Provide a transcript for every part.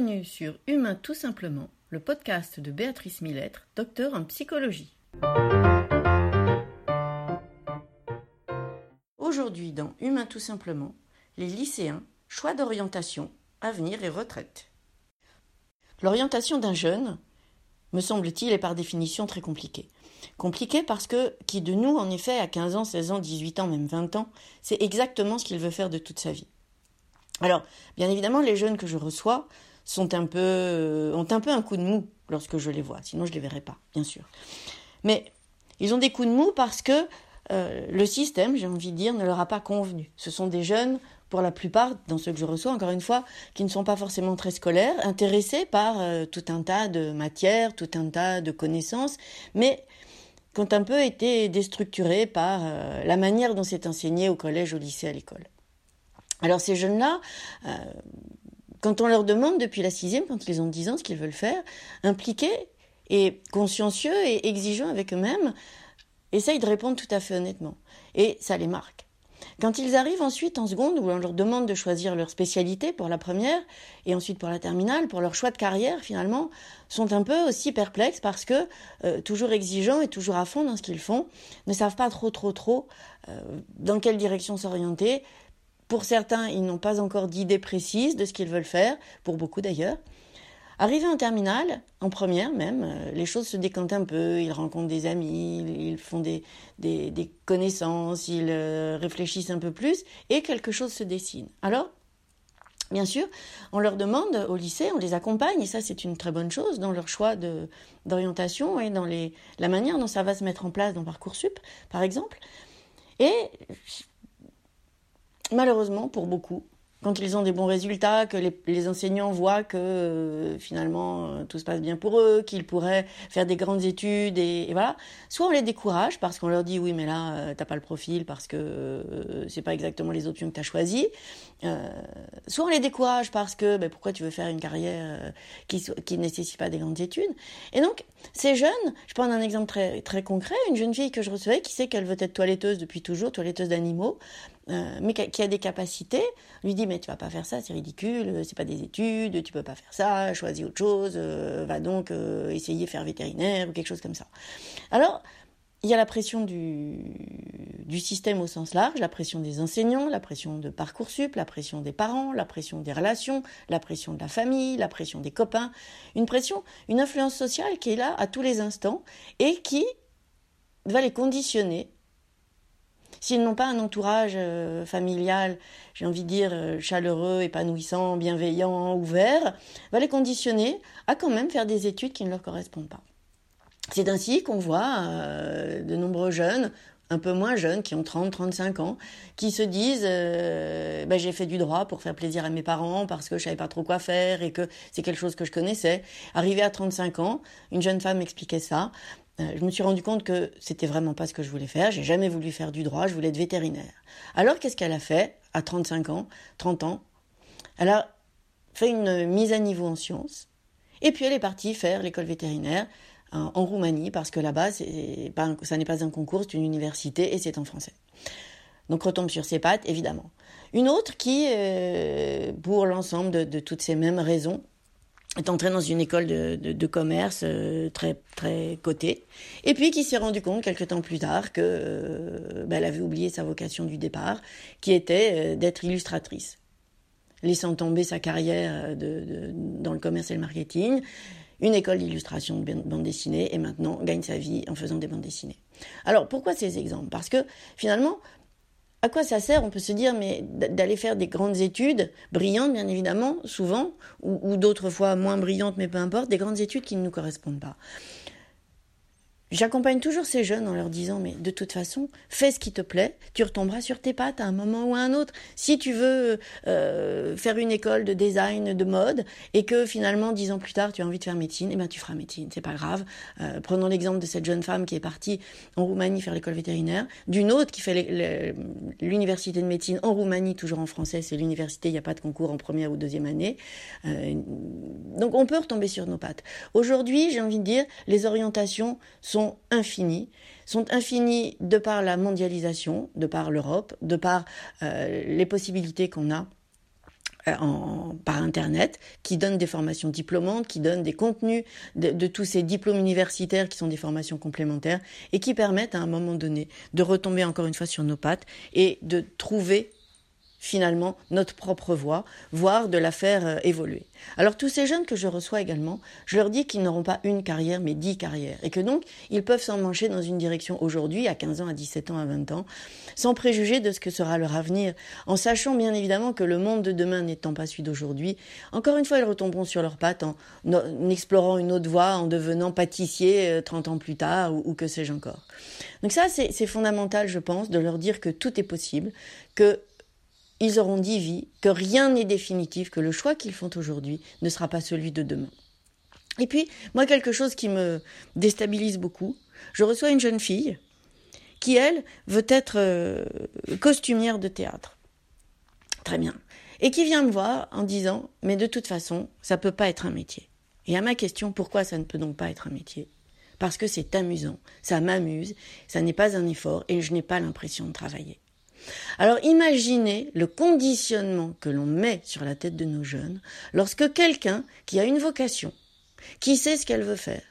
Bienvenue sur Humain tout simplement, le podcast de Béatrice Millettre, docteur en psychologie. Aujourd'hui dans Humain tout simplement, les lycéens, choix d'orientation, avenir et retraite. L'orientation d'un jeune, me semble-t-il, est par définition très compliquée. Compliquée parce que qui de nous, en effet, à 15 ans, 16 ans, 18 ans, même 20 ans, c'est exactement ce qu'il veut faire de toute sa vie. Alors, bien évidemment, les jeunes que je reçois sont un peu, euh, ont un peu un coup de mou lorsque je les vois, sinon je ne les verrai pas, bien sûr. Mais ils ont des coups de mou parce que euh, le système, j'ai envie de dire, ne leur a pas convenu. Ce sont des jeunes, pour la plupart, dans ceux que je reçois, encore une fois, qui ne sont pas forcément très scolaires, intéressés par euh, tout un tas de matières, tout un tas de connaissances, mais qui ont un peu été déstructurés par la manière dont c'est enseigné au collège, au lycée, à l'école. Alors ces jeunes-là, quand on leur demande depuis la sixième, quand ils ont dix ans, ce qu'ils veulent faire, impliqués et consciencieux et exigeants avec eux-mêmes, essayent de répondre tout à fait honnêtement. Et ça les marque. Quand ils arrivent ensuite en seconde, où on leur demande de choisir leur spécialité pour la première, et ensuite pour la terminale, pour leur choix de carrière finalement, sont un peu aussi perplexes parce que, euh, toujours exigeants et toujours à fond dans ce qu'ils font, ne savent pas trop trop trop euh, dans quelle direction s'orienter, pour certains, ils n'ont pas encore d'idée précise de ce qu'ils veulent faire, pour beaucoup d'ailleurs. Arrivés en terminale, en première même, euh, les choses se décantent un peu, ils rencontrent des amis, ils font des, connaissances, ils euh, réfléchissent un peu plus, et quelque chose se dessine. Alors, Bien sûr, on leur demande au lycée, on les accompagne, et ça c'est une très bonne chose dans leur choix d'orientation et dans la manière dont ça va se mettre en place dans Parcoursup, par exemple. Et malheureusement pour beaucoup, quand ils ont des bons résultats, que les, enseignants voient que euh, finalement euh, tout se passe bien pour eux, qu'ils pourraient faire des grandes études et, voilà, soit on les décourage parce qu'on leur dit oui mais là euh, t'as pas le profil parce que c'est pas exactement les options que tu as choisies, soit on les décourage parce que ben, pourquoi tu veux faire une carrière qui qui nécessite pas des grandes études. Et donc ces jeunes, je prends un exemple très très concret, une jeune fille que je recevais qui sait qu'elle veut être toiletteuse depuis toujours, toiletteuse d'animaux, mais qui a des capacités, lui dit mais tu vas pas faire ça, c'est ridicule, c'est pas des études, tu peux pas faire ça, choisis autre chose, euh, va donc euh, essayer de faire vétérinaire ou quelque chose comme ça. Alors, il y a la pression du, du système au sens large, la pression des enseignants, la pression de Parcoursup, la pression des parents, la pression des relations, la pression de la famille, la pression des copains, une pression, une influence sociale qui est là à tous les instants et qui va les conditionner S'ils n'ont pas un entourage euh, familial, j'ai envie de dire euh, chaleureux, épanouissant, bienveillant, ouvert, va les conditionner à quand même faire des études qui ne leur correspondent pas. C'est ainsi qu'on voit euh, de nombreux jeunes, un peu moins jeunes, qui ont 30, 35 ans, qui se disent ben, j'ai fait du droit pour faire plaisir à mes parents parce que je savais pas trop quoi faire et que c'est quelque chose que je connaissais. Arrivé à 35 ans, une jeune femme m'expliquait ça. Euh, je me suis rendu compte que c'était vraiment pas ce que je voulais faire. J'ai jamais voulu faire du droit, je voulais être vétérinaire. Alors qu'est-ce qu'elle a fait à 35 ans, 30 ans? Elle a fait une mise à niveau en sciences. Et puis elle est partie faire l'école vétérinaire en, Roumanie parce que là-bas, ça n'est pas un concours, c'est une université et c'est en français. Donc retombe sur ses pattes, évidemment. Une autre qui, euh, pour l'ensemble de, toutes ces mêmes raisons, est entrée dans une école de, commerce euh, très très cotée, et puis qui s'est rendu compte quelques temps plus tard que ben, elle avait oublié sa vocation du départ, qui était euh, d'être illustratrice, laissant tomber sa carrière de, dans le commerce et le marketing, une école d'illustration de bande dessinée, et maintenant gagne sa vie en faisant des bandes dessinées. Alors pourquoi ces exemples? Parce que finalement, à quoi ça sert On peut se dire, mais d'aller faire des grandes études, brillantes bien évidemment, souvent, ou, ou d'autres fois moins brillantes, mais peu importe, des grandes études qui ne nous correspondent pas. J'accompagne toujours ces jeunes en leur disant mais de toute façon fais ce qui te plaît, tu retomberas sur tes pattes à un moment ou à un autre. Si tu veux euh, faire une école de design de mode et que finalement dix ans plus tard tu as envie de faire médecine, eh ben tu feras médecine, c'est pas grave. Euh, prenons l'exemple de cette jeune femme qui est partie en Roumanie faire l'école vétérinaire, d'une autre qui fait l'université de médecine en Roumanie toujours en français, c'est l'université, il n'y a pas de concours en première ou deuxième année. Euh, donc on peut retomber sur nos pattes. Aujourd'hui j'ai envie de dire les orientations sont sont infinies, sont infinies de par la mondialisation, de par l'Europe, de par euh, les possibilités qu'on a euh, par Internet, qui donnent des formations diplômantes, qui donnent des contenus de, de, tous ces diplômes universitaires qui sont des formations complémentaires et qui permettent à un moment donné de retomber encore une fois sur nos pattes et de trouver finalement notre propre voie, voire de la faire euh, évoluer. Alors tous ces jeunes que je reçois également, je leur dis qu'ils n'auront pas une carrière, mais dix carrières, et que donc ils peuvent s'emmancher dans une direction aujourd'hui, à 15 ans, à 17 ans, à 20 ans, sans préjuger de ce que sera leur avenir, en sachant bien évidemment que le monde de demain n'étant pas celui d'aujourd'hui, encore une fois ils retomberont sur leurs pattes en, explorant une autre voie, en devenant pâtissier 30 euh, ans plus tard, ou, ou que sais-je encore. Donc ça, c'est fondamental, je pense, de leur dire que tout est possible, que ils auront dit vie, que rien n'est définitif, que le choix qu'ils font aujourd'hui ne sera pas celui de demain. Et puis, moi, quelque chose qui me déstabilise beaucoup, je reçois une jeune fille qui, elle, veut être euh, costumière de théâtre. Très bien. Et qui vient me voir en disant, mais de toute façon, ça ne peut pas être un métier. Et à ma question, pourquoi ça ne peut donc pas être un métier? Parce que c'est amusant, ça m'amuse, ça n'est pas un effort et je n'ai pas l'impression de travailler. Alors imaginez le conditionnement que l'on met sur la tête de nos jeunes lorsque quelqu'un qui a une vocation, qui sait ce qu'elle veut faire,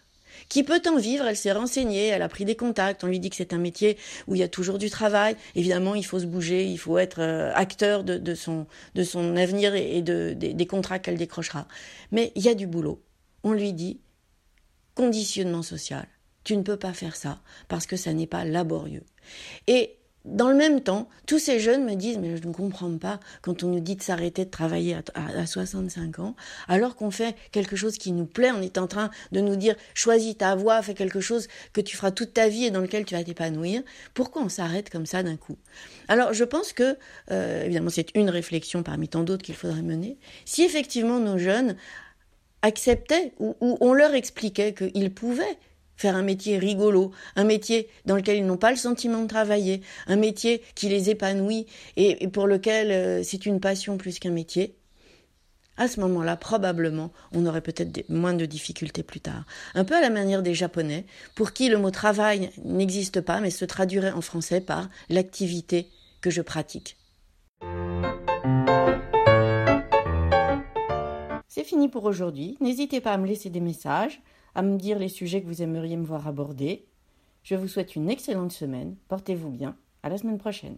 qui peut en vivre, elle s'est renseignée, elle a pris des contacts, on lui dit que c'est un métier où il y a toujours du travail, évidemment il faut se bouger, il faut être euh, acteur de, son, de son avenir et de, des contrats qu'elle décrochera. Mais il y a du boulot. On lui dit conditionnement social. Tu ne peux pas faire ça parce que ça n'est pas laborieux. Et dans le même temps, tous ces jeunes me disent, mais je ne comprends pas quand on nous dit de s'arrêter de travailler à, 65 ans, alors qu'on fait quelque chose qui nous plaît, on est en train de nous dire, choisis ta voie, fais quelque chose que tu feras toute ta vie et dans lequel tu vas t'épanouir. Pourquoi on s'arrête comme ça d'un coup? Alors je pense que, euh, évidemment, c'est une réflexion parmi tant d'autres qu'il faudrait mener. Si effectivement nos jeunes acceptaient ou on leur expliquait qu'ils pouvaient faire un métier rigolo, un métier dans lequel ils n'ont pas le sentiment de travailler, un métier qui les épanouit et, pour lequel euh, c'est une passion plus qu'un métier, à ce moment-là, probablement, on aurait peut-être moins de difficultés plus tard. Un peu à la manière des Japonais, pour qui le mot travail n'existe pas, mais se traduirait en français par l'activité que je pratique. C'est fini pour aujourd'hui. N'hésitez pas à me laisser des messages à me dire les sujets que vous aimeriez me voir aborder. Je vous souhaite une excellente semaine. Portez-vous bien. À la semaine prochaine.